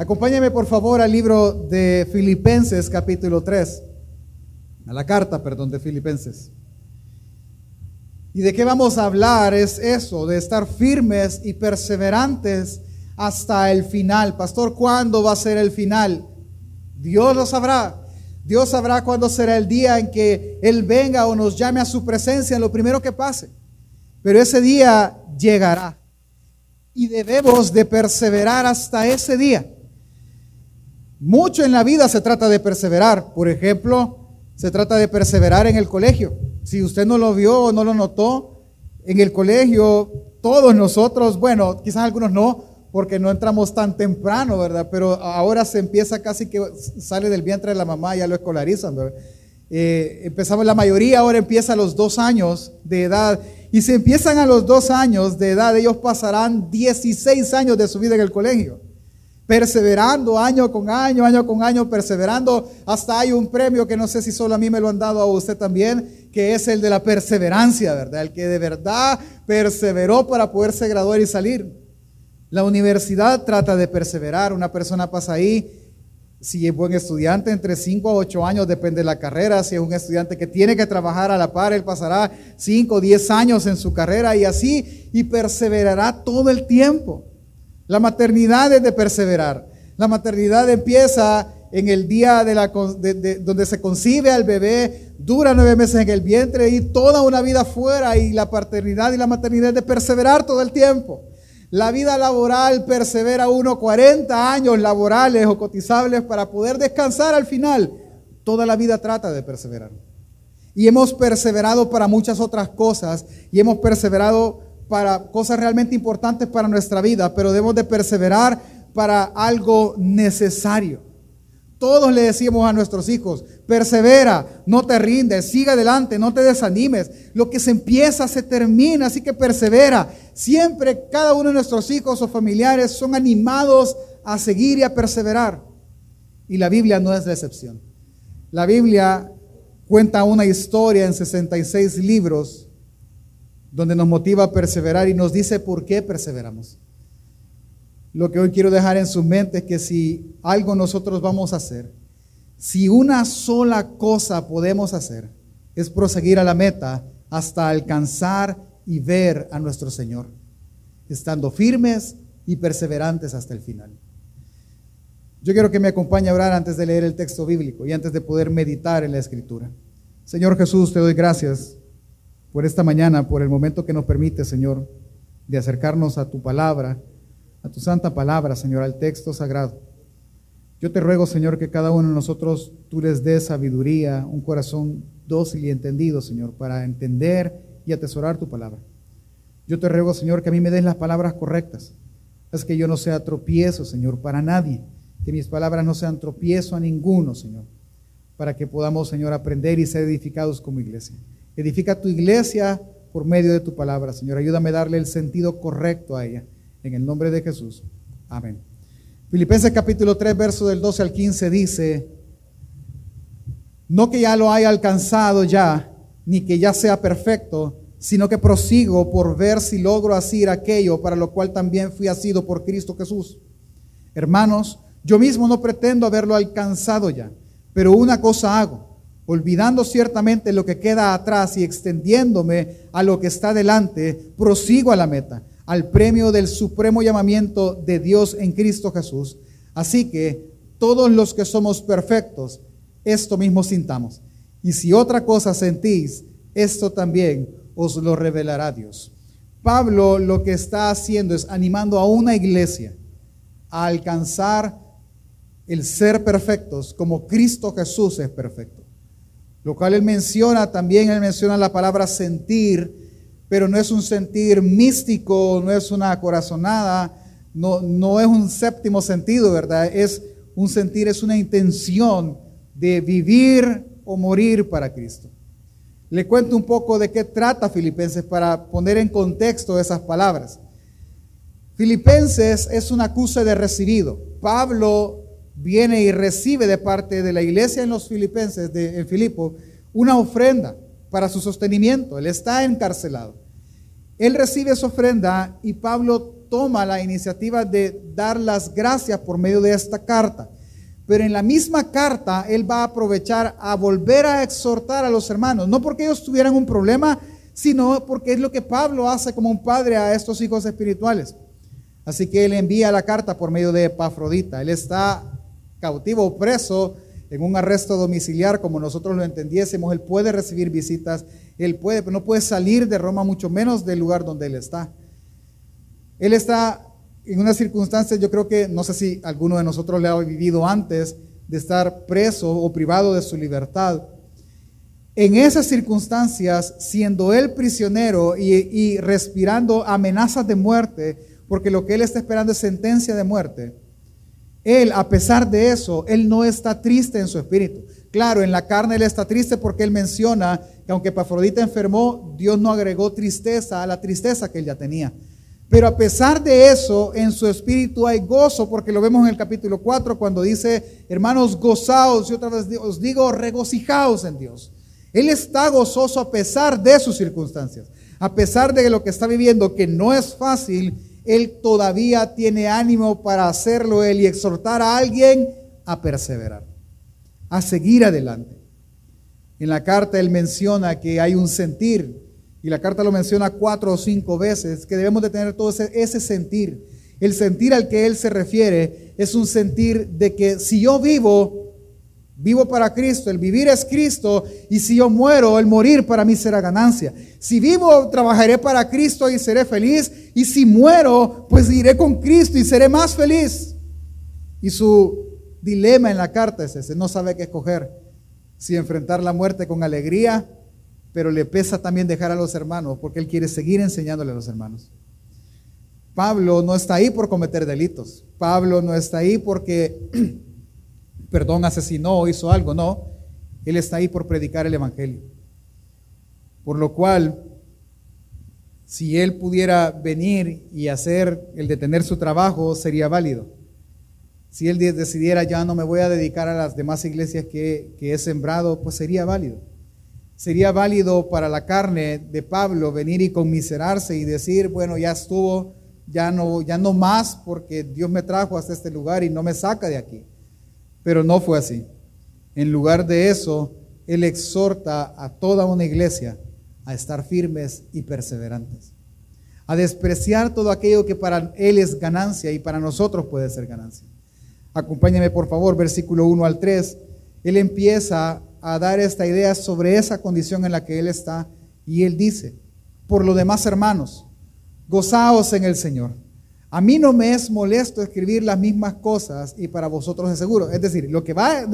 Acompáñame por favor al libro de Filipenses capítulo 3, a la carta, perdón, de Filipenses. ¿Y de qué vamos a hablar? Es eso, de estar firmes y perseverantes hasta el final. Pastor, ¿cuándo va a ser el final? Dios lo sabrá. Dios sabrá cuándo será el día en que Él venga o nos llame a su presencia, en lo primero que pase. Pero ese día llegará. Y debemos de perseverar hasta ese día. Mucho en la vida se trata de perseverar. Por ejemplo, se trata de perseverar en el colegio. Si usted no lo vio o no lo notó, en el colegio todos nosotros, bueno, quizás algunos no, porque no entramos tan temprano, ¿verdad? Pero ahora se empieza casi que sale del vientre de la mamá, ya lo escolarizan, ¿verdad? Eh, empezamos, la mayoría ahora empieza a los dos años de edad. Y si empiezan a los dos años de edad, ellos pasarán 16 años de su vida en el colegio perseverando año con año, año con año, perseverando. Hasta hay un premio que no sé si solo a mí me lo han dado a usted también, que es el de la perseverancia, ¿verdad? El que de verdad perseveró para poderse graduar y salir. La universidad trata de perseverar. Una persona pasa ahí, si es buen estudiante, entre 5 a 8 años, depende de la carrera. Si es un estudiante que tiene que trabajar a la par, él pasará 5 o 10 años en su carrera y así, y perseverará todo el tiempo. La maternidad es de perseverar. La maternidad empieza en el día donde se concibe al bebé, dura nueve meses en el vientre y toda una vida fuera. Y la paternidad y la maternidad es de perseverar todo el tiempo. La vida laboral persevera uno 40 años laborales o cotizables para poder descansar al final. Toda la vida trata de perseverar. Y hemos perseverado para muchas otras cosas y hemos perseverado para cosas realmente importantes para nuestra vida, pero debemos de perseverar para algo necesario. Todos le decimos a nuestros hijos, persevera, no te rindes, siga adelante, no te desanimes. Lo que se empieza se termina, así que persevera. Siempre cada uno de nuestros hijos o familiares son animados a seguir y a perseverar. Y la Biblia no es la excepción. La Biblia cuenta una historia en 66 libros donde nos motiva a perseverar y nos dice por qué perseveramos. Lo que hoy quiero dejar en su mente es que si algo nosotros vamos a hacer, si una sola cosa podemos hacer, es proseguir a la meta hasta alcanzar y ver a nuestro Señor, estando firmes y perseverantes hasta el final. Yo quiero que me acompañe a orar antes de leer el texto bíblico y antes de poder meditar en la escritura. Señor Jesús, te doy gracias por esta mañana, por el momento que nos permite, Señor, de acercarnos a tu palabra, a tu santa palabra, Señor, al texto sagrado. Yo te ruego, Señor, que cada uno de nosotros tú les des sabiduría, un corazón dócil y entendido, Señor, para entender y atesorar tu palabra. Yo te ruego, Señor, que a mí me des las palabras correctas. Es que yo no sea tropiezo, Señor, para nadie. Que mis palabras no sean tropiezo a ninguno, Señor. Para que podamos, Señor, aprender y ser edificados como iglesia. Edifica tu iglesia por medio de tu palabra, Señor. Ayúdame a darle el sentido correcto a ella. En el nombre de Jesús. Amén. Filipenses capítulo 3, verso del 12 al 15 dice, no que ya lo haya alcanzado ya, ni que ya sea perfecto, sino que prosigo por ver si logro hacer aquello para lo cual también fui asido por Cristo Jesús. Hermanos, yo mismo no pretendo haberlo alcanzado ya, pero una cosa hago olvidando ciertamente lo que queda atrás y extendiéndome a lo que está delante, prosigo a la meta, al premio del supremo llamamiento de Dios en Cristo Jesús. Así que todos los que somos perfectos, esto mismo sintamos. Y si otra cosa sentís, esto también os lo revelará Dios. Pablo lo que está haciendo es animando a una iglesia a alcanzar el ser perfectos como Cristo Jesús es perfecto. Lo cual él menciona, también él menciona la palabra sentir, pero no es un sentir místico, no es una corazonada, no, no es un séptimo sentido, ¿verdad? Es un sentir, es una intención de vivir o morir para Cristo. Le cuento un poco de qué trata Filipenses para poner en contexto esas palabras. Filipenses es un acuse de recibido. Pablo viene y recibe de parte de la iglesia en los filipenses, en Filipo, una ofrenda para su sostenimiento. Él está encarcelado. Él recibe esa ofrenda y Pablo toma la iniciativa de dar las gracias por medio de esta carta. Pero en la misma carta él va a aprovechar a volver a exhortar a los hermanos, no porque ellos tuvieran un problema, sino porque es lo que Pablo hace como un padre a estos hijos espirituales. Así que él envía la carta por medio de Epafrodita. Él está cautivo o preso en un arresto domiciliar, como nosotros lo entendiésemos. Él puede recibir visitas, él puede, pero no puede salir de Roma, mucho menos del lugar donde él está. Él está en una circunstancia, yo creo que, no sé si alguno de nosotros le ha vivido antes, de estar preso o privado de su libertad. En esas circunstancias, siendo él prisionero y, y, respirando amenazas de muerte, porque lo que él está esperando es sentencia de muerte, él, a pesar de eso, él no está triste en su espíritu. Claro, en la carne él está triste porque él menciona que aunque Pafrodita enfermó, Dios no agregó tristeza a la tristeza que él ya tenía. Pero a pesar de eso, en su espíritu hay gozo, porque lo vemos en el capítulo 4 cuando dice, hermanos, gozaos, y otra vez os digo, regocijaos en Dios. Él está gozoso a pesar de sus circunstancias, a pesar de lo que está viviendo, que no es fácil, él todavía tiene ánimo para hacerlo él y exhortar a alguien a perseverar, a seguir adelante. En la carta él menciona que hay un sentir, y la carta lo menciona cuatro o cinco veces, que debemos de tener todo ese, ese, sentir. El sentir al que él se refiere es un sentir de que si yo vivo, vivo para Cristo, el vivir es Cristo, y si yo muero, el morir para mí será ganancia. Si vivo, trabajaré para Cristo y seré feliz, y si muero, pues iré con Cristo y seré más feliz. Y su dilema en la carta es ese, no sabe qué escoger, si enfrentar la muerte con alegría pero le pesa también dejar a los hermanos porque él quiere seguir enseñándole a los hermanos. Pablo no está ahí por cometer delitos. Pablo no está ahí porque, perdón, asesinó o hizo algo. No, él está ahí por predicar el Evangelio. Por lo cual, si él pudiera venir y hacer el detener su trabajo, sería válido. Si él decidiera, ya no me voy a dedicar a las demás iglesias que, que he sembrado, pues sería válido. Sería válido para la carne de Pablo venir y conmiserarse y decir, bueno, ya estuvo, ya no, ya no más porque Dios me trajo hasta este lugar y no me saca de aquí. Pero no fue así. En lugar de eso, Él exhorta a toda una iglesia a estar firmes y perseverantes, a despreciar todo aquello que para Él es ganancia y para nosotros puede ser ganancia. Acompáñame por favor, versículo 1 al 3. Él empieza a dar esta idea sobre esa condición en la que él está. Y él dice, por lo demás, hermanos, gozaos en el Señor. A mí no me es molesto escribir las mismas cosas y para vosotros es seguro. Es decir, lo que va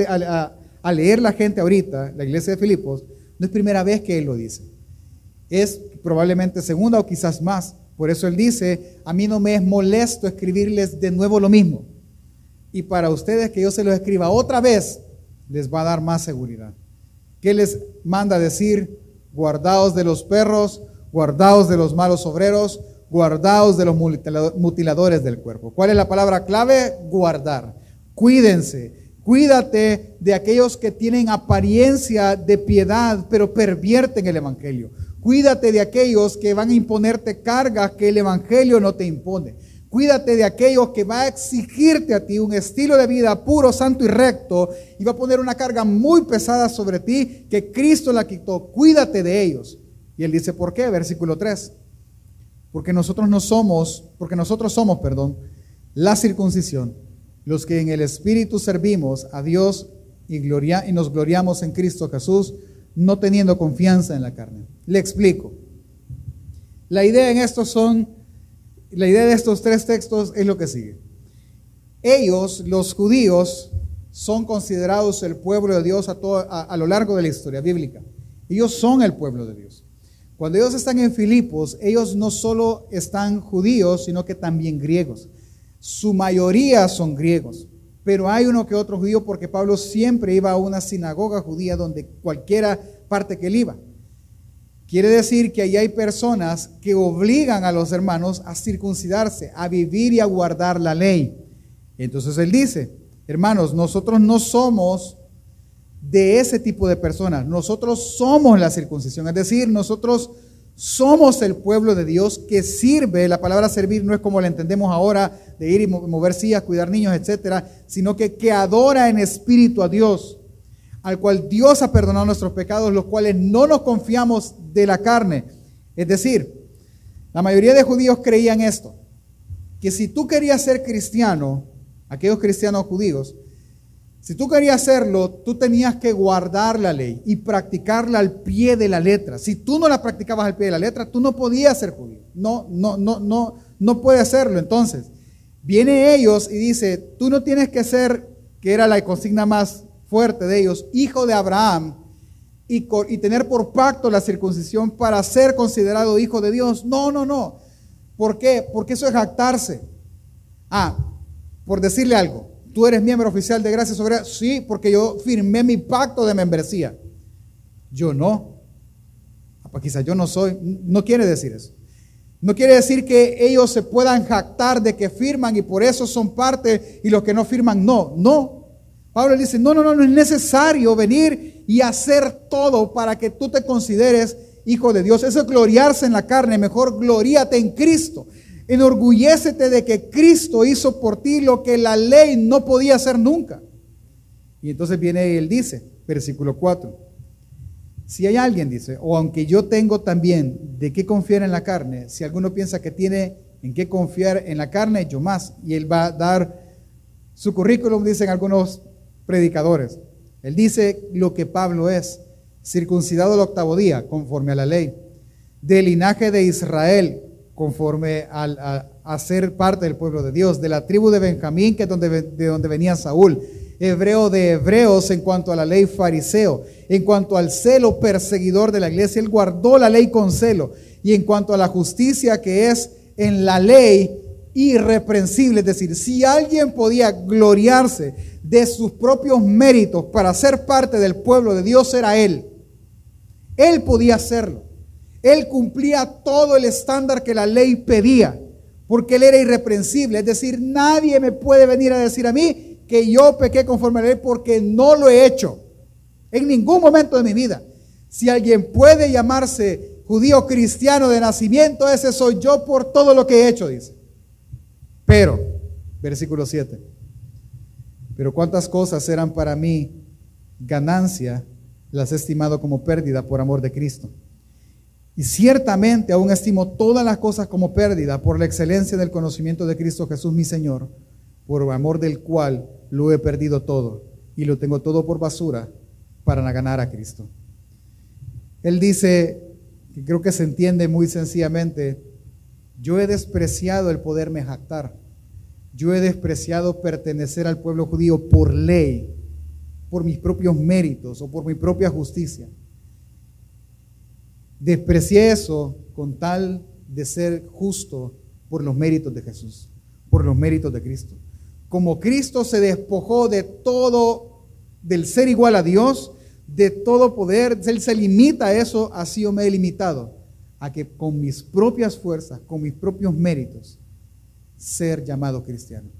a, leer la gente ahorita, la iglesia de Filipos, no es primera vez que él lo dice. Es probablemente segunda o quizás más. Por eso él dice, a mí no me es molesto escribirles de nuevo lo mismo. Y para ustedes que yo se lo escriba otra vez, les va a dar más seguridad. ¿Qué les manda decir? Guardaos de los perros, guardaos de los malos obreros, guardaos de los mutiladores del cuerpo. ¿Cuál es la palabra clave? Guardar. Cuídense. Cuídate de aquellos que tienen apariencia de piedad, pero pervierten el Evangelio. Cuídate de aquellos que van a imponerte cargas que el Evangelio no te impone. Cuídate de aquellos que va a exigirte a ti un estilo de vida puro, santo y recto y va a poner una carga muy pesada sobre ti que Cristo la quitó. Cuídate de ellos. Y él dice, ¿por qué? Versículo 3. Porque nosotros no somos, porque nosotros somos, perdón, la circuncisión, los que en el Espíritu servimos a Dios y, gloria, y nos gloriamos en Cristo Jesús, no teniendo confianza en la carne. Le explico. La idea en esto son la idea de estos tres textos es lo que sigue. Ellos, los judíos, son considerados el pueblo de Dios a, a, lo largo de la historia bíblica. Ellos son el pueblo de Dios. Cuando ellos están en Filipos, ellos no solo están judíos, sino que también griegos. Su mayoría son griegos, pero hay uno que otro judío porque Pablo siempre iba a una sinagoga judía donde cualquiera parte que él iba. Quiere decir que ahí hay personas que obligan a los hermanos a circuncidarse, a vivir y a guardar la ley. Entonces él dice, hermanos, nosotros no somos de ese tipo de personas, nosotros somos la circuncisión, es decir, nosotros Somos el pueblo de Dios que sirve, la palabra servir no es como la entendemos ahora, de ir y mover sillas, cuidar niños, etcétera, sino que, que adora en espíritu a Dios, al cual Dios ha perdonado nuestros pecados, los cuales no nos confiamos de la carne. Es decir, la mayoría de judíos creían esto, que si tú querías ser cristiano, aquellos cristianos judíos, si tú querías hacerlo, tú tenías que guardar la ley y practicarla al pie de la letra. Si tú no la practicabas al pie de la letra, tú no podías ser judío. No, no, no, no, no puedes hacerlo. Entonces, viene ellos y dice, tú no tienes que ser, que era la consigna más fuerte de ellos, hijo de Abraham y, y tener por pacto la circuncisión para ser considerado hijo de Dios. No, no, no. ¿Por qué? Porque eso es jactarse. Ah, por decirle algo. ¿Tú eres miembro oficial de Gracia Soberana? Sí, porque yo firmé mi pacto de membresía. Yo no. Pues quizás yo no soy. No quiere decir eso. No quiere decir que ellos se puedan jactar de que firman y por eso son parte y los que no firman no. No. Pablo dice, no, no, no, no es necesario venir y hacer todo para que tú te consideres hijo de Dios. Eso es gloriarse en la carne. Mejor gloríate en Cristo. Enorgullécete de que Cristo hizo por ti lo que la ley no podía hacer nunca. Y entonces viene y él dice, versículo 4, si hay alguien, dice, o aunque yo tengo también de qué confiar en la carne, si alguno piensa que tiene en qué confiar en la carne, yo más. Y él va a dar su currículum, dicen algunos predicadores. Él dice lo que Pablo es, circuncidado el octavo día, conforme a la ley, del linaje de Israel, conforme a, ser parte del pueblo de Dios, de la tribu de Benjamín, que es donde, de donde venía Saúl, hebreo de hebreos en cuanto a la ley fariseo, en cuanto al celo perseguidor de la iglesia, él guardó la ley con celo, y en cuanto a la justicia que es en la ley irreprensible, es decir, si alguien podía gloriarse de sus propios méritos para ser parte del pueblo de Dios, era él. Él podía hacerlo. Él cumplía todo el estándar que la ley pedía, porque él era irreprensible. Es decir, nadie me puede venir a decir a mí que yo pequé conforme a la ley porque no lo he hecho. En ningún momento de mi vida. Si alguien puede llamarse judío cristiano de nacimiento, ese soy yo por todo lo que he hecho, dice. Pero, versículo 7, pero cuántas cosas eran para mí ganancia, las he estimado como pérdida por amor de Cristo. Y ciertamente aún estimo todas las cosas como pérdida por la excelencia del conocimiento de Cristo Jesús mi Señor, por amor del cual lo he perdido todo y lo tengo todo por basura para ganar a Cristo. Él dice, creo que se entiende muy sencillamente, yo he despreciado el poderme jactar, yo he despreciado pertenecer al pueblo judío por ley, por mis propios méritos o por mi propia justicia. Desprecié eso con tal de ser justo por los méritos de Jesús, por los méritos de Cristo. Como Cristo se despojó de todo, del ser igual a Dios, de todo poder, Él se limita a eso, así yo me he limitado a que con mis propias fuerzas, con mis propios méritos, ser llamado cristiano.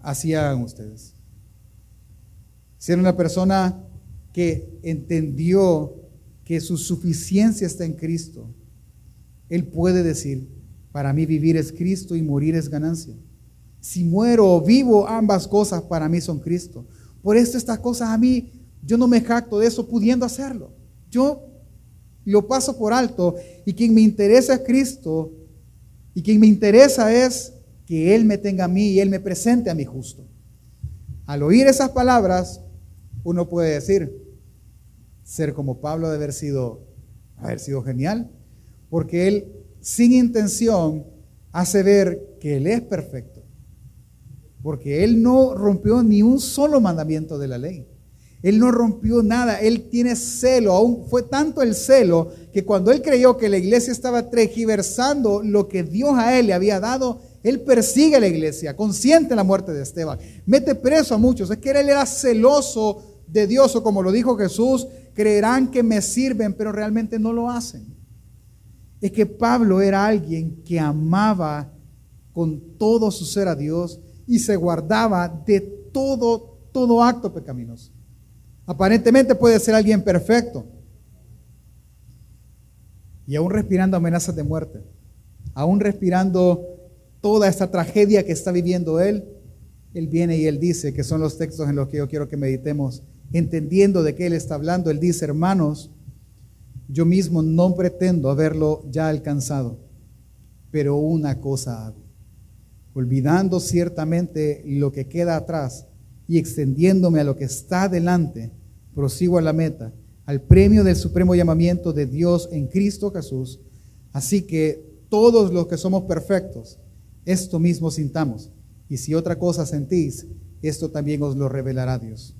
Así hagan ustedes. Ser una persona que entendió que su suficiencia está en Cristo, Él puede decir, para mí vivir es Cristo y morir es ganancia. Si muero o vivo, ambas cosas para mí son Cristo. Por esto estas cosas a mí, yo no me jacto de eso pudiendo hacerlo. Yo lo paso por alto y quien me interesa es Cristo y quien me interesa es que Él me tenga a mí y Él me presente a mí justo. Al oír esas palabras, uno puede decir, ser como Pablo de haber sido, haber sido genial, porque él sin intención hace ver que él es perfecto, porque él no rompió ni un solo mandamiento de la ley. Él no rompió nada, él tiene celo, aún fue tanto el celo que cuando él creyó que la iglesia estaba tergiversando lo que Dios a él le había dado, él persigue a la iglesia, consciente de la muerte de Esteban, mete preso a muchos, es que él era celoso de Dios o como lo dijo Jesús, creerán que me sirven, pero realmente no lo hacen. Es que Pablo era alguien que amaba con todo su ser a Dios y se guardaba de todo, todo acto pecaminoso. Aparentemente puede ser alguien perfecto, y aún respirando amenazas de muerte, aún respirando toda esta tragedia que está viviendo él, él viene y él dice, que son los textos en los que yo quiero que meditemos, entendiendo de qué él está hablando, él dice, hermanos, yo mismo no pretendo haberlo ya alcanzado, pero una cosa hago, olvidando ciertamente lo que queda atrás y extendiéndome a lo que está delante, prosigo a la meta, al premio del supremo llamamiento de Dios en Cristo Jesús. Así que todos los que somos perfectos, esto mismo sintamos. Y si otra cosa sentís, esto también os lo revelará Dios.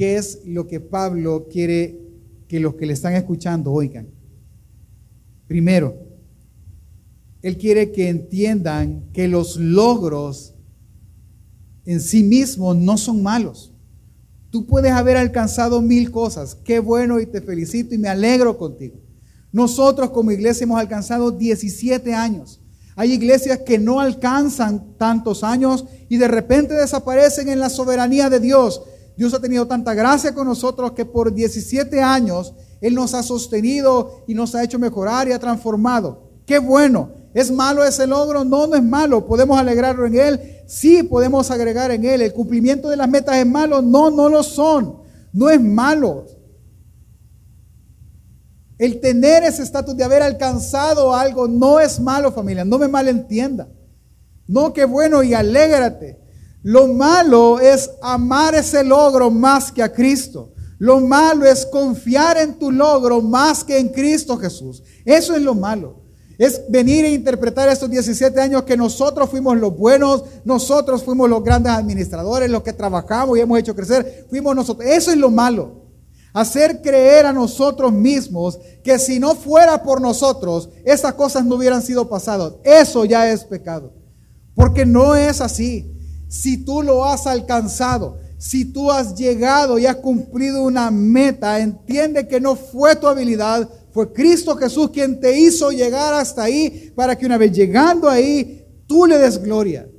¿Qué es lo que Pablo quiere que los que le están escuchando oigan? Primero, él quiere que entiendan que los logros en sí mismos no son malos. Tú puedes haber alcanzado mil cosas. Qué bueno y te felicito y me alegro contigo. Nosotros como iglesia hemos alcanzado 17 años. Hay iglesias que no alcanzan tantos años y de repente desaparecen en la soberanía de Dios. Dios ha tenido tanta gracia con nosotros que por 17 años Él nos ha sostenido y nos ha hecho mejorar y ha transformado. Qué bueno. ¿Es malo ese logro? No, no es malo. ¿Podemos alegrarlo en Él? Sí, podemos agregar en Él. ¿El cumplimiento de las metas es malo? No, no lo son. No es malo. El tener ese estatus de haber alcanzado algo no es malo, familia. No me malentienda. No, qué bueno y alégrate. Lo malo es amar ese logro más que a Cristo. Lo malo es confiar en tu logro más que en Cristo Jesús. Eso es lo malo. Es venir e interpretar estos 17 años que nosotros fuimos los buenos, nosotros fuimos los grandes administradores, los que trabajamos y hemos hecho crecer, fuimos nosotros. Eso es lo malo. Hacer creer a nosotros mismos que si no fuera por nosotros, esas cosas no hubieran sido pasadas. Eso ya es pecado. Porque no es así. Si tú lo has alcanzado, si tú has llegado y has cumplido una meta, entiende que no fue tu habilidad, fue Cristo Jesús quien te hizo llegar hasta ahí para que una vez llegando ahí, tú le des gloria.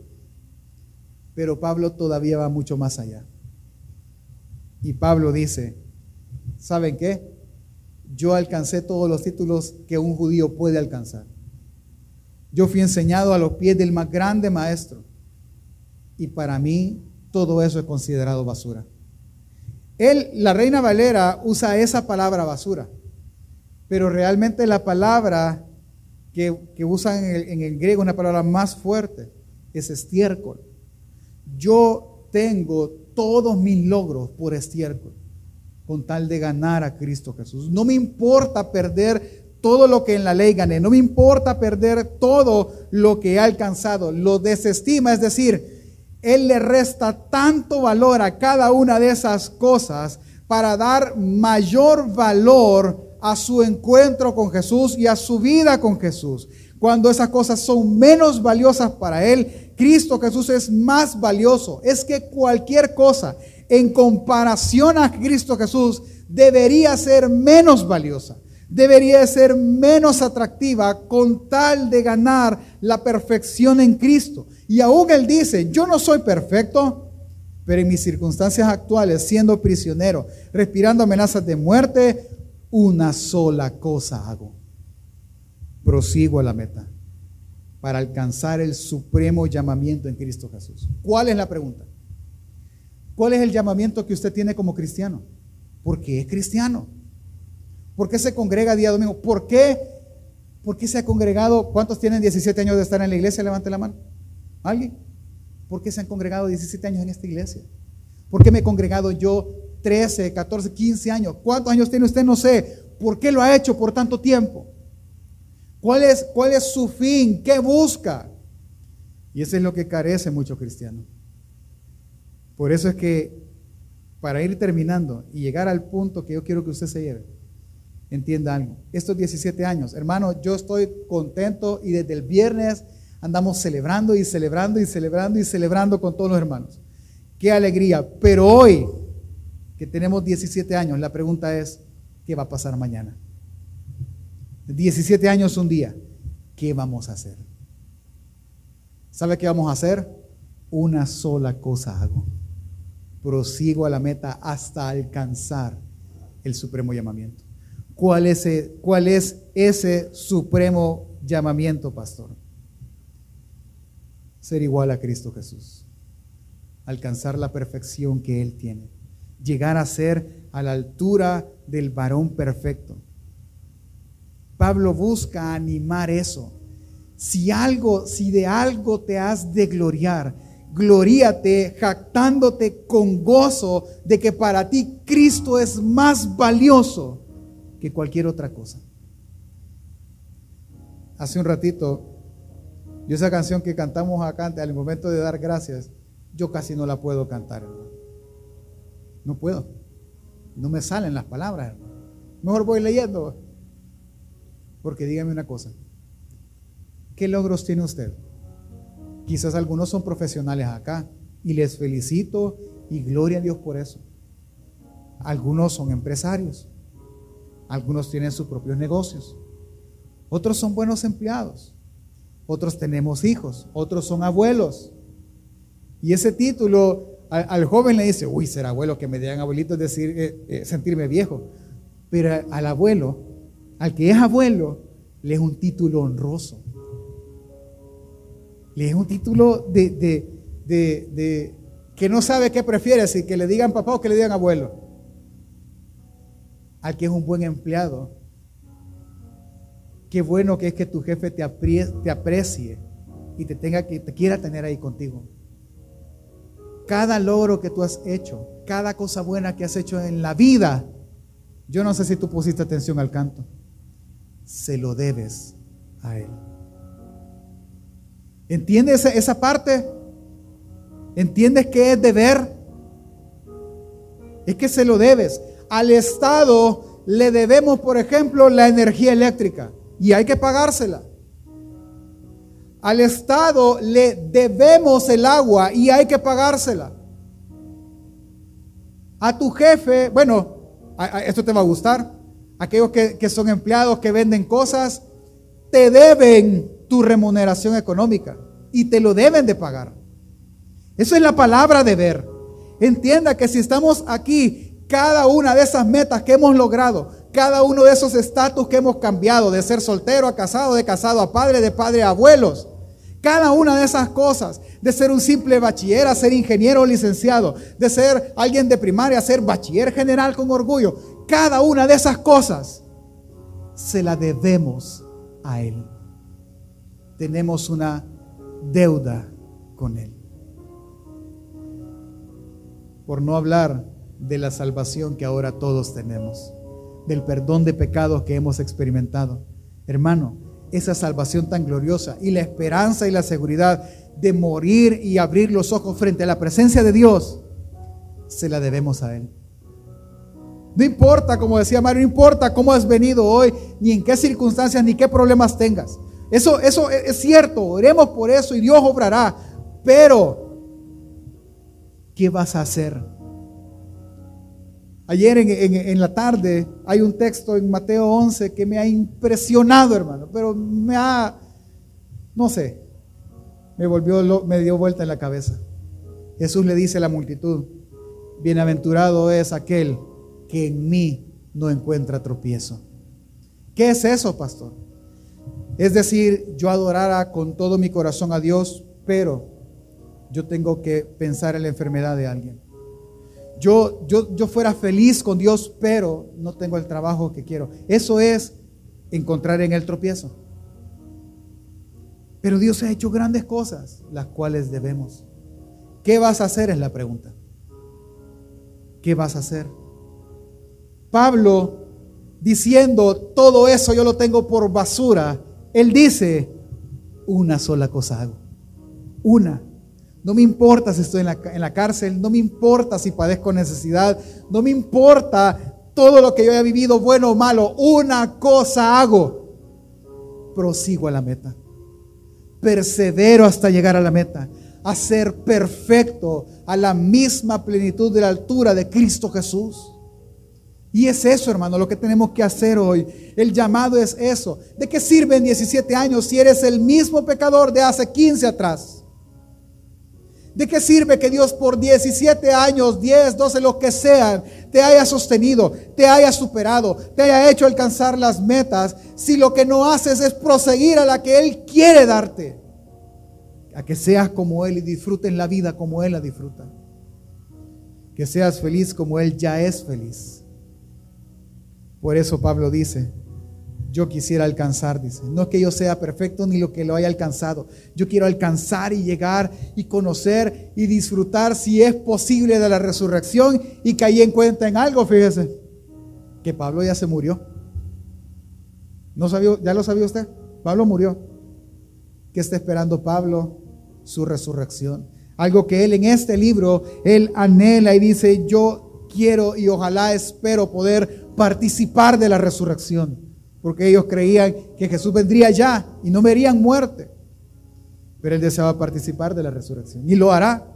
Pero Pablo todavía va mucho más allá. Y Pablo dice, ¿saben qué? Yo alcancé todos los títulos que un judío puede alcanzar. Yo fui enseñado a los pies del más grande maestro. Y para mí todo eso es considerado basura. Él, la reina Valera, usa esa palabra basura. Pero realmente la palabra que, usan en el, en el griego, una palabra más fuerte, es estiércol. Yo tengo todos mis logros por estiércol con tal de ganar a Cristo Jesús. No me importa perder todo lo que en la ley gané, no me importa perder todo lo que he alcanzado, lo desestima, es decir, Él le resta tanto valor a cada una de esas cosas para dar mayor valor a su encuentro con Jesús y a su vida con Jesús. Cuando esas cosas son menos valiosas para Él, Cristo Jesús es más valioso. Es que cualquier cosa en comparación a Cristo Jesús debería ser menos valiosa, debería ser menos atractiva con tal de ganar la perfección en Cristo. Y aún Él dice, yo no soy perfecto, pero en mis circunstancias actuales, siendo prisionero, respirando amenazas de muerte, una sola cosa hago. Prosigo a la meta para alcanzar el supremo llamamiento en Cristo Jesús. ¿Cuál es la pregunta? ¿Cuál es el llamamiento que usted tiene como cristiano? ¿Por qué es cristiano? ¿Por qué se congrega día domingo? ¿Por qué? ¿Por qué se ha congregado? ¿Cuántos tienen 17 años de estar en la iglesia? Levante la mano. ¿Alguien? ¿Por qué se han congregado 17 años en esta iglesia? ¿Por qué me he congregado yo 13, 14, 15 años? ¿Cuántos años tiene usted? No sé. ¿Por qué lo ha hecho por tanto tiempo? ¿Cuál es, cuál es su fin? ¿Qué busca? Y eso es lo que carece mucho cristiano. Por eso es que para ir terminando y llegar al punto que yo quiero que usted se lleve, entienda algo. Estos 17 años, hermano, yo estoy contento y desde el viernes andamos celebrando y celebrando y celebrando y celebrando con todos los hermanos. Qué alegría. Pero hoy, que tenemos 17 años, la pregunta es, ¿qué va a pasar mañana? 17 años un día, ¿qué vamos a hacer? ¿Sabe qué vamos a hacer? Una sola cosa hago prosigo a la meta hasta alcanzar el supremo llamamiento. ¿Cuál es, e- cuál es ese supremo llamamiento, pastor? Ser igual a Cristo Jesús. Alcanzar la perfección que Él tiene. Llegar a ser a la altura del varón perfecto. Pablo busca animar eso. Si algo, si de algo te has de gloriar, gloríate jactándote con gozo de que para ti Cristo es más valioso que cualquier otra cosa. Hace un ratito, yo esa canción que cantamos acá al momento de dar gracias, yo casi no la puedo cantar, hermano. No puedo. No me salen las palabras, hermano. Mejor voy leyendo. Porque dígame una cosa. ¿Qué logros tiene usted? Quizás algunos son profesionales acá y les felicito y gloria a Dios por eso. Algunos son empresarios. Algunos tienen sus propios negocios. Otros son buenos empleados. Otros tenemos hijos. Otros son abuelos. Y ese título al, joven le dice, uy, ser abuelo, que me digan abuelito es decir, eh, eh, sentirme viejo. Pero al abuelo, al que es abuelo, le es un título honroso. Le es un título de, de, que no sabe qué prefiere, si que le digan papá o que le digan abuelo. Al que es un buen empleado. Qué bueno que es que tu jefe te, aprecie y te tenga que te quiera tener ahí contigo. Cada logro que tú has hecho, cada cosa buena que has hecho en la vida, yo no sé si tú pusiste atención al canto, se lo debes a Él. ¿Entiendes esa, parte? ¿Entiendes qué es deber? Es que se lo debes. Al Estado le debemos, por ejemplo, la energía eléctrica y hay que pagársela. Al Estado le debemos el agua y hay que pagársela. A tu jefe, bueno, esto te va a gustar. Aquellos que, que son empleados que venden cosas, te deben tu remuneración económica y te lo deben de pagar. Eso es la palabra deber. Entienda que si estamos aquí, cada una de esas metas que hemos logrado, cada uno de esos estatus que hemos cambiado, de ser soltero a casado, de casado a padre, de padre a abuelos, cada una de esas cosas, de ser un simple bachiller a ser ingeniero o licenciado, de ser alguien de primaria a ser bachiller general con orgullo, cada una de esas cosas se la debemos a Él. Tenemos una deuda con Él. Por no hablar de la salvación que ahora todos tenemos, del perdón de pecados que hemos experimentado. Hermano, esa salvación tan gloriosa y la esperanza y la seguridad de morir y abrir los ojos frente a la presencia de Dios, se la debemos a Él. No importa, como decía Mario, no importa cómo has venido hoy, ni en qué circunstancias, ni qué problemas tengas. Eso, eso es cierto, oremos por eso y Dios obrará. Pero, ¿qué vas a hacer? Ayer en, la tarde hay un texto en Mateo 11 que me ha impresionado, hermano, pero me ha, no sé, me volvió, me dio vuelta en la cabeza. Jesús le dice a la multitud, bienaventurado es aquel que en mí no encuentra tropiezo. ¿Qué es eso, pastor? Es decir, yo adorara con todo mi corazón a Dios, pero yo tengo que pensar en la enfermedad de alguien yo, yo, fuera feliz con Dios, pero no tengo el trabajo que quiero. Eso es encontrar en el tropiezo. Pero Dios ha hecho grandes cosas, las cuales debemos. ¿Qué vas a hacer? Es la pregunta. ¿Qué vas a hacer? Pablo, diciendo, todo eso yo lo tengo por basura, él dice, una sola cosa hago. Una. No me importa si estoy en la, cárcel, no me importa si padezco necesidad, no me importa todo lo que yo haya vivido, bueno o malo. Una cosa hago, prosigo a la meta. Persevero hasta llegar a la meta, a ser perfecto, a la misma plenitud de la altura de Cristo Jesús. Y es eso, hermano, lo que tenemos que hacer hoy. El llamado es eso. ¿De qué sirven 17 años si eres el mismo pecador de hace 15 atrás? ¿De qué sirve que Dios por 17 años, 10, 12, lo que sean, te haya sostenido, te haya superado, te haya hecho alcanzar las metas, si lo que no haces es proseguir a la que Él quiere darte? A que seas como Él y disfrutes la vida como Él la disfruta. Que seas feliz como Él ya es feliz. Por eso Pablo dice, yo quisiera alcanzar, dice. No es que yo sea perfecto ni lo que lo haya alcanzado. Yo quiero alcanzar y llegar y conocer y disfrutar si es posible de la resurrección y que ahí encuentren algo, fíjese, que Pablo ya se murió. ¿No sabía, ¿Ya lo sabía usted? Pablo murió. ¿Qué está esperando Pablo? Su resurrección. Algo que él en este libro, él anhela y dice, yo quiero y ojalá espero poder participar de la resurrección porque ellos creían que Jesús vendría ya y no verían muerte. Pero él deseaba participar de la resurrección y lo hará.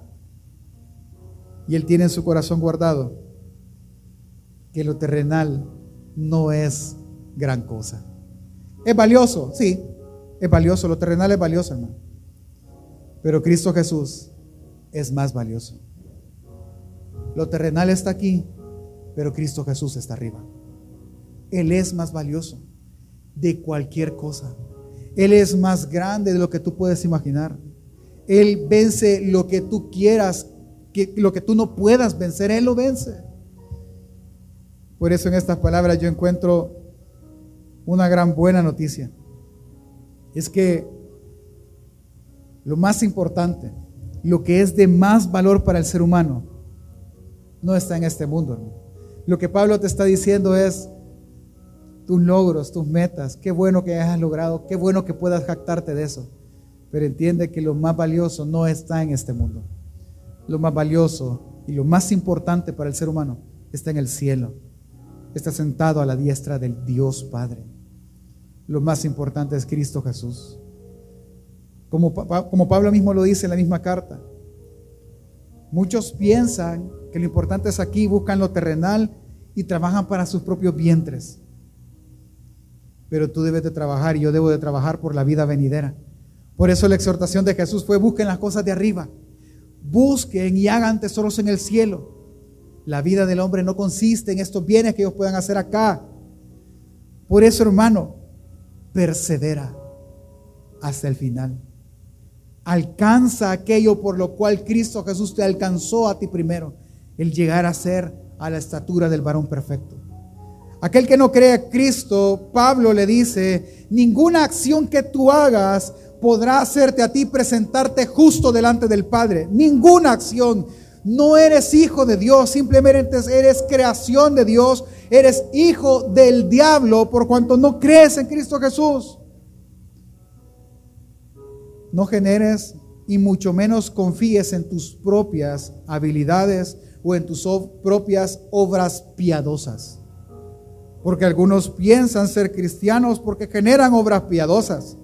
Y él tiene en su corazón guardado que lo terrenal no es gran cosa. Es valioso, sí, es valioso, lo terrenal es valioso, hermano. Pero Cristo Jesús es más valioso. Lo terrenal está aquí, pero Cristo Jesús está arriba. Él es más valioso de cualquier cosa. Él es más grande de lo que tú puedes imaginar. Él vence lo que tú quieras, que, lo que tú no puedas vencer, Él lo vence. Por eso en estas palabras yo encuentro una gran buena noticia. Es que lo más importante, lo que es de más valor para el ser humano, no está en este mundo. Lo que Pablo te está diciendo es, tus logros, tus metas. Qué bueno que hayas logrado, qué bueno que puedas jactarte de eso. Pero entiende que lo más valioso no está en este mundo. Lo más valioso y lo más importante para el ser humano está en el cielo. Está sentado a la diestra del Dios Padre. Lo más importante es Cristo Jesús. Como, Pablo mismo lo dice en la misma carta. Muchos piensan que lo importante es aquí, buscan lo terrenal y trabajan para sus propios vientres pero tú debes de trabajar y yo debo de trabajar por la vida venidera. Por eso la exhortación de Jesús fue busquen las cosas de arriba, busquen y hagan tesoros en el cielo. La vida del hombre no consiste en estos bienes que ellos puedan hacer acá. Por eso, hermano, persevera hasta el final. Alcanza aquello por lo cual Cristo Jesús te alcanzó a ti primero, el llegar a ser a la estatura del varón perfecto. Aquel que no cree a Cristo, Pablo le dice, ninguna acción que tú hagas podrá hacerte a ti presentarte justo delante del Padre. Ninguna acción. No eres hijo de Dios, simplemente eres creación de Dios, eres hijo del diablo por cuanto no crees en Cristo Jesús. No generes y mucho menos confíes en tus propias habilidades o en tus propias obras piadosas. Porque algunos piensan ser cristianos porque generan obras piadosas,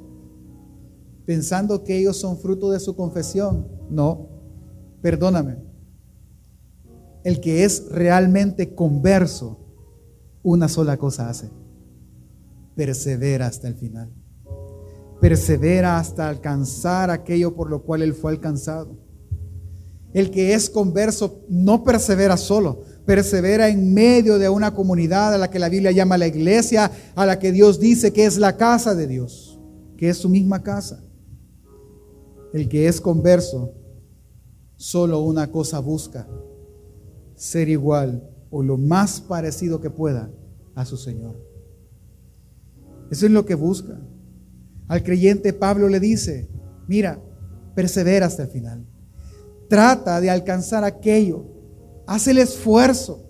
pensando que ellos son fruto de su confesión. No, perdóname. El que es realmente converso, una sola cosa hace. Persevera hasta el final. Persevera hasta alcanzar aquello por lo cual él fue alcanzado. El que es converso no persevera solo, persevera en medio de una comunidad a la que la Biblia llama la iglesia, a la que Dios dice que es la casa de Dios, que es su misma casa. El que es converso solo una cosa busca, ser igual o lo más parecido que pueda a su Señor. Eso es lo que busca. Al creyente Pablo le dice, mira, persevera hasta el final. Trata de alcanzar aquello Haz el esfuerzo.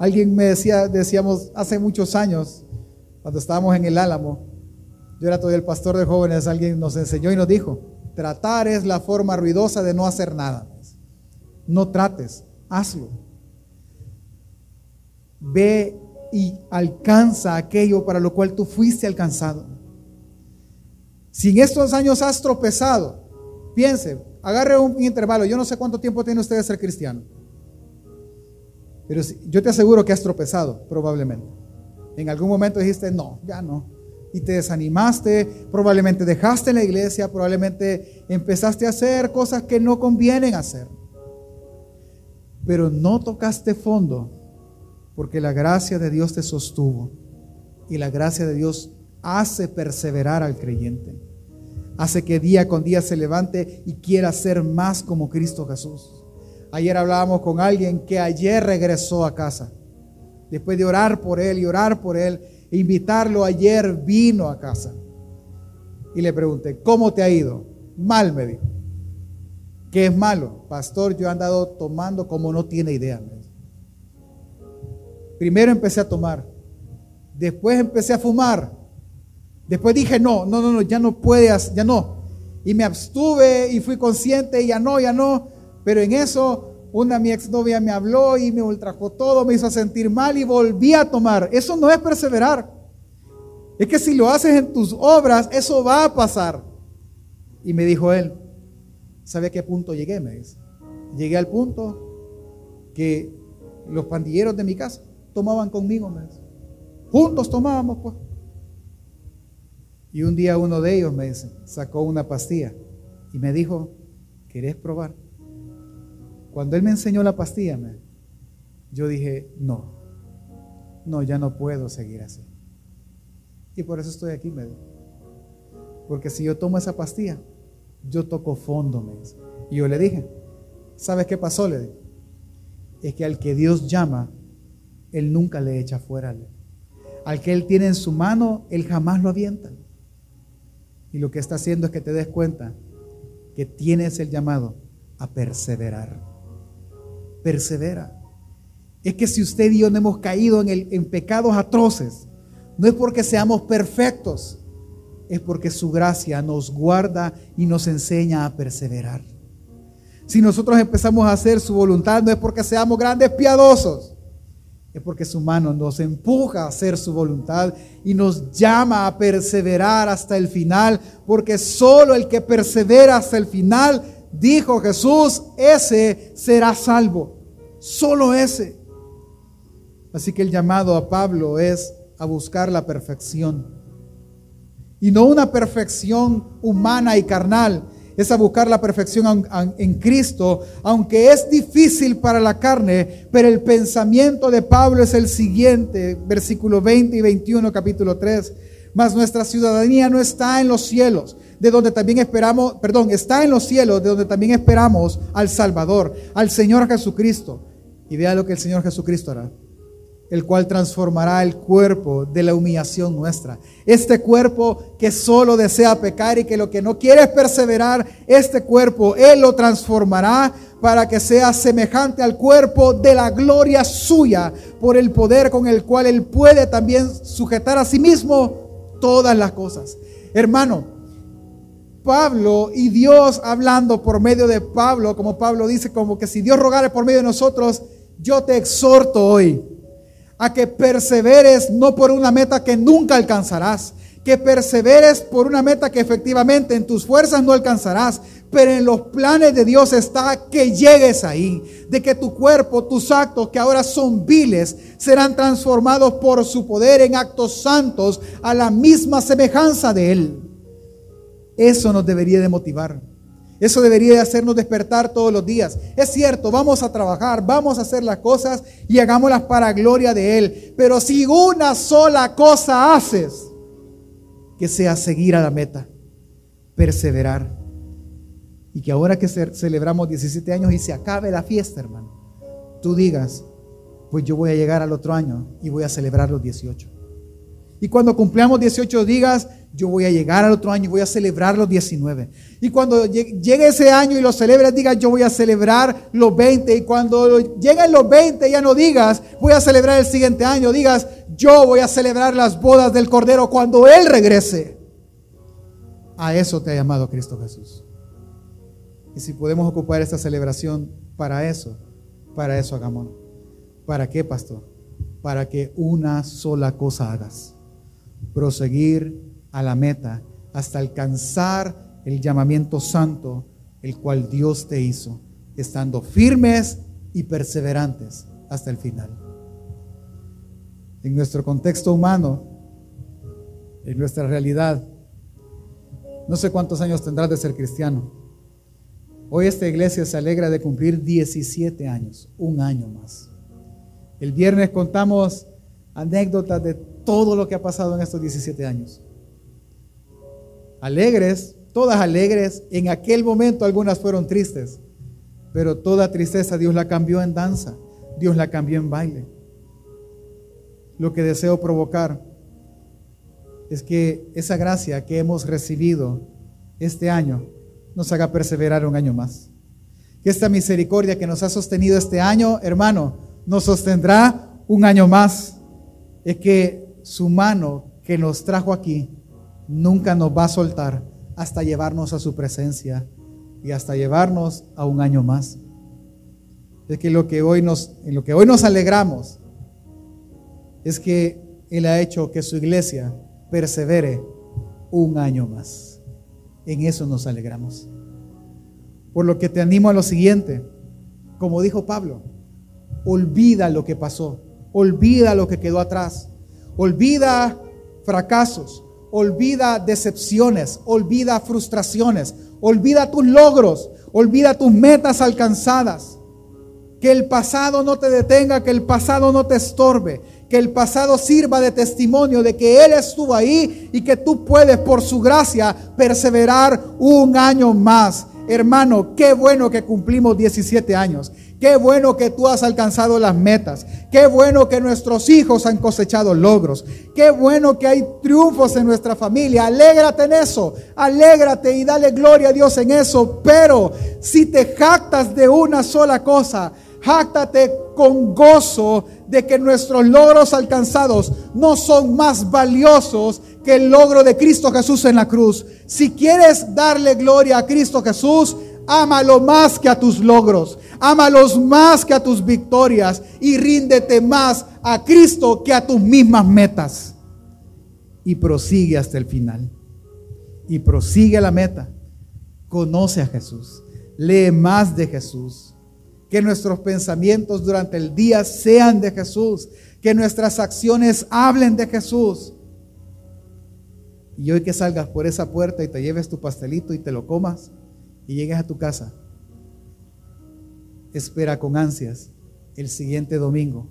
Alguien me decía, decíamos hace muchos años, cuando estábamos en el Álamo, yo era todavía el pastor de jóvenes, alguien nos enseñó y nos dijo, tratar es la forma ruidosa de no hacer nada. No trates, hazlo. Ve y alcanza aquello para lo cual tú fuiste alcanzado. Si en estos años has tropezado, piense, agarre un intervalo. Yo no sé cuánto tiempo tiene usted de ser cristiano. Pero yo te aseguro que has tropezado, probablemente. En algún momento dijiste, no, ya no. y te desanimaste, probablemente dejaste la iglesia, probablemente empezaste a hacer cosas que no convienen hacer. Pero no tocaste fondo porque la gracia de Dios te sostuvo y la gracia de Dios hace perseverar al creyente. Hace que día con día se levante y quiera ser más como Cristo Jesús. Ayer hablábamos con alguien que ayer regresó a casa. Después de orar por él y orar por él, e invitarlo ayer vino a casa. Y le pregunté, ¿cómo te ha ido? Mal, me dijo. ¿Qué es malo? Pastor, yo he andado tomando como no tiene idea. Primero empecé a tomar. Después empecé a fumar. Después dije, no, no, no, no, ya no puedes, ya no. Y me abstuve y fui consciente, ya no, ya no. Pero en eso, una mi exnovia me habló y me ultrajó todo, me hizo sentir mal y volví a tomar. Eso no es perseverar. Es que si lo haces en tus obras, eso va a pasar. Y me dijo él, ¿sabe a qué punto llegué? Me dice. Llegué al punto que los pandilleros de mi casa tomaban conmigo, me dice. Juntos tomábamos, pues. Y un día uno de ellos me dice, sacó una pastilla y me dijo, ¿querés probar? Cuando él me enseñó la pastilla, me, yo dije, no, no, ya no puedo seguir así. Y por eso estoy aquí, me dijo. Porque si yo tomo esa pastilla, yo toco fondo, me dice. Y yo le dije, ¿sabes qué pasó? Le dije, es que al que Dios llama, Él nunca le echa fuera. Al que Él tiene en su mano, Él jamás lo avienta. Y lo que está haciendo es que te des cuenta que tienes el llamado a perseverar. Persevera. Es que si usted y yo no hemos caído en, el, en pecados atroces, no es porque seamos perfectos, es porque su gracia nos guarda y nos enseña a perseverar. Si nosotros empezamos a hacer su voluntad, no es porque seamos grandes piadosos, porque su mano nos empuja a hacer su voluntad y nos llama a perseverar hasta el final, porque solo el que persevera hasta el final, dijo Jesús, ese será salvo. Solo ese. Así que el llamado a Pablo es a buscar la perfección. Y no una perfección humana y carnal, es a buscar la perfección en Cristo, aunque es difícil para la carne, pero el pensamiento de Pablo es el siguiente, versículo 20 y 21, capítulo 3. Mas nuestra ciudadanía no está en los cielos, de donde también esperamos, perdón, está en los cielos, de donde también esperamos al Salvador, al Señor Jesucristo. Y vea lo que el Señor Jesucristo hará el cual transformará el cuerpo de la humillación nuestra. Este cuerpo que solo desea pecar y que lo que no quiere es perseverar, este cuerpo Él lo transformará para que sea semejante al cuerpo de la gloria suya, por el poder con el cual Él puede también sujetar a sí mismo todas las cosas. Hermano, Pablo y Dios hablando por medio de Pablo, como Pablo dice, como que si Dios rogara por medio de nosotros, yo te exhorto hoy a que perseveres no por una meta que nunca alcanzarás, que perseveres por una meta que efectivamente en tus fuerzas no alcanzarás, pero en los planes de Dios está que llegues ahí, de que tu cuerpo, tus actos que ahora son viles, serán transformados por su poder en actos santos a la misma semejanza de Él. Eso nos debería de motivar. Eso debería hacernos despertar todos los días. Es cierto, vamos a trabajar, vamos a hacer las cosas y hagámoslas para gloria de Él. Pero si una sola cosa haces, que sea seguir a la meta, perseverar. Y que ahora que celebramos 17 años y se acabe la fiesta, hermano, tú digas, pues yo voy a llegar al otro año y voy a celebrar los 18. Y cuando cumplamos 18 digas, yo voy a llegar al otro año y voy a celebrar los 19. Y cuando llegue ese año y lo celebres, digas, yo voy a celebrar los 20. Y cuando lleguen los 20, ya no digas, voy a celebrar el siguiente año. Digas, yo voy a celebrar las bodas del Cordero cuando Él regrese. A eso te ha llamado Cristo Jesús. Y si podemos ocupar esta celebración para eso, para eso hagámoslo. ¿Para qué, pastor? Para que una sola cosa hagas proseguir a la meta hasta alcanzar el llamamiento santo, el cual Dios te hizo, estando firmes y perseverantes hasta el final. En nuestro contexto humano, en nuestra realidad. No sé cuántos años tendrás de ser cristiano. Hoy esta iglesia se alegra de cumplir 17 años, un año más. El viernes contamos anécdotas de todo lo que ha pasado en estos 17 años. Alegres, todas alegres. En aquel momento algunas fueron tristes, pero toda tristeza Dios la cambió en danza, Dios la cambió en baile. Lo que deseo provocar es que esa gracia que hemos recibido este año nos haga perseverar un año más. Que esta misericordia que nos ha sostenido este año, hermano, nos sostendrá un año más. Es que su mano que nos trajo aquí nunca nos va a soltar hasta llevarnos a su presencia y hasta llevarnos a un año más. Es que lo que hoy nos, en lo que hoy nos alegramos es que Él ha hecho que su iglesia persevere un año más. En eso nos alegramos. Por lo que te animo a lo siguiente. Como dijo Pablo, olvida lo que pasó, olvida lo que quedó atrás, olvida fracasos, olvida decepciones, olvida frustraciones, olvida tus logros, olvida tus metas alcanzadas. Que el pasado no te detenga, que el pasado no te estorbe, que el pasado sirva de testimonio de que Él estuvo ahí y que tú puedes por su gracia perseverar un año más. Hermano, qué bueno que cumplimos 17 años. Qué bueno que tú has alcanzado las metas. Qué bueno que nuestros hijos han cosechado logros. Qué bueno que hay triunfos en nuestra familia. Alégrate en eso. Alégrate y dale gloria a Dios en eso. Pero si te jactas de una sola cosa, Jáctate con gozo de que nuestros logros alcanzados no son más valiosos que el logro de Cristo Jesús en la cruz. Si quieres darle gloria a Cristo Jesús, ámalo más que a tus logros, ámalos más que a tus victorias y ríndete más a Cristo que a tus mismas metas. Y prosigue hasta el final. Y prosigue la meta. Conoce a Jesús. Lee más de Jesús que nuestros pensamientos durante el día sean de Jesús. Que nuestras acciones hablen de Jesús. Y hoy que salgas por esa puerta y te lleves tu pastelito y te lo comas y llegues a tu casa, espera con ansias el siguiente domingo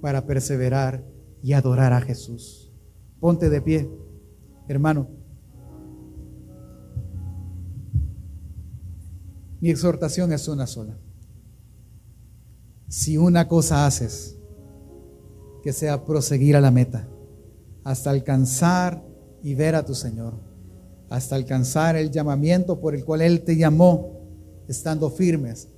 para perseverar y adorar a Jesús. Ponte de pie, hermano. Mi exhortación es una sola si una cosa haces, que sea proseguir a la meta, hasta alcanzar y ver a tu Señor, hasta alcanzar el llamamiento por el cual Él te llamó, estando firmes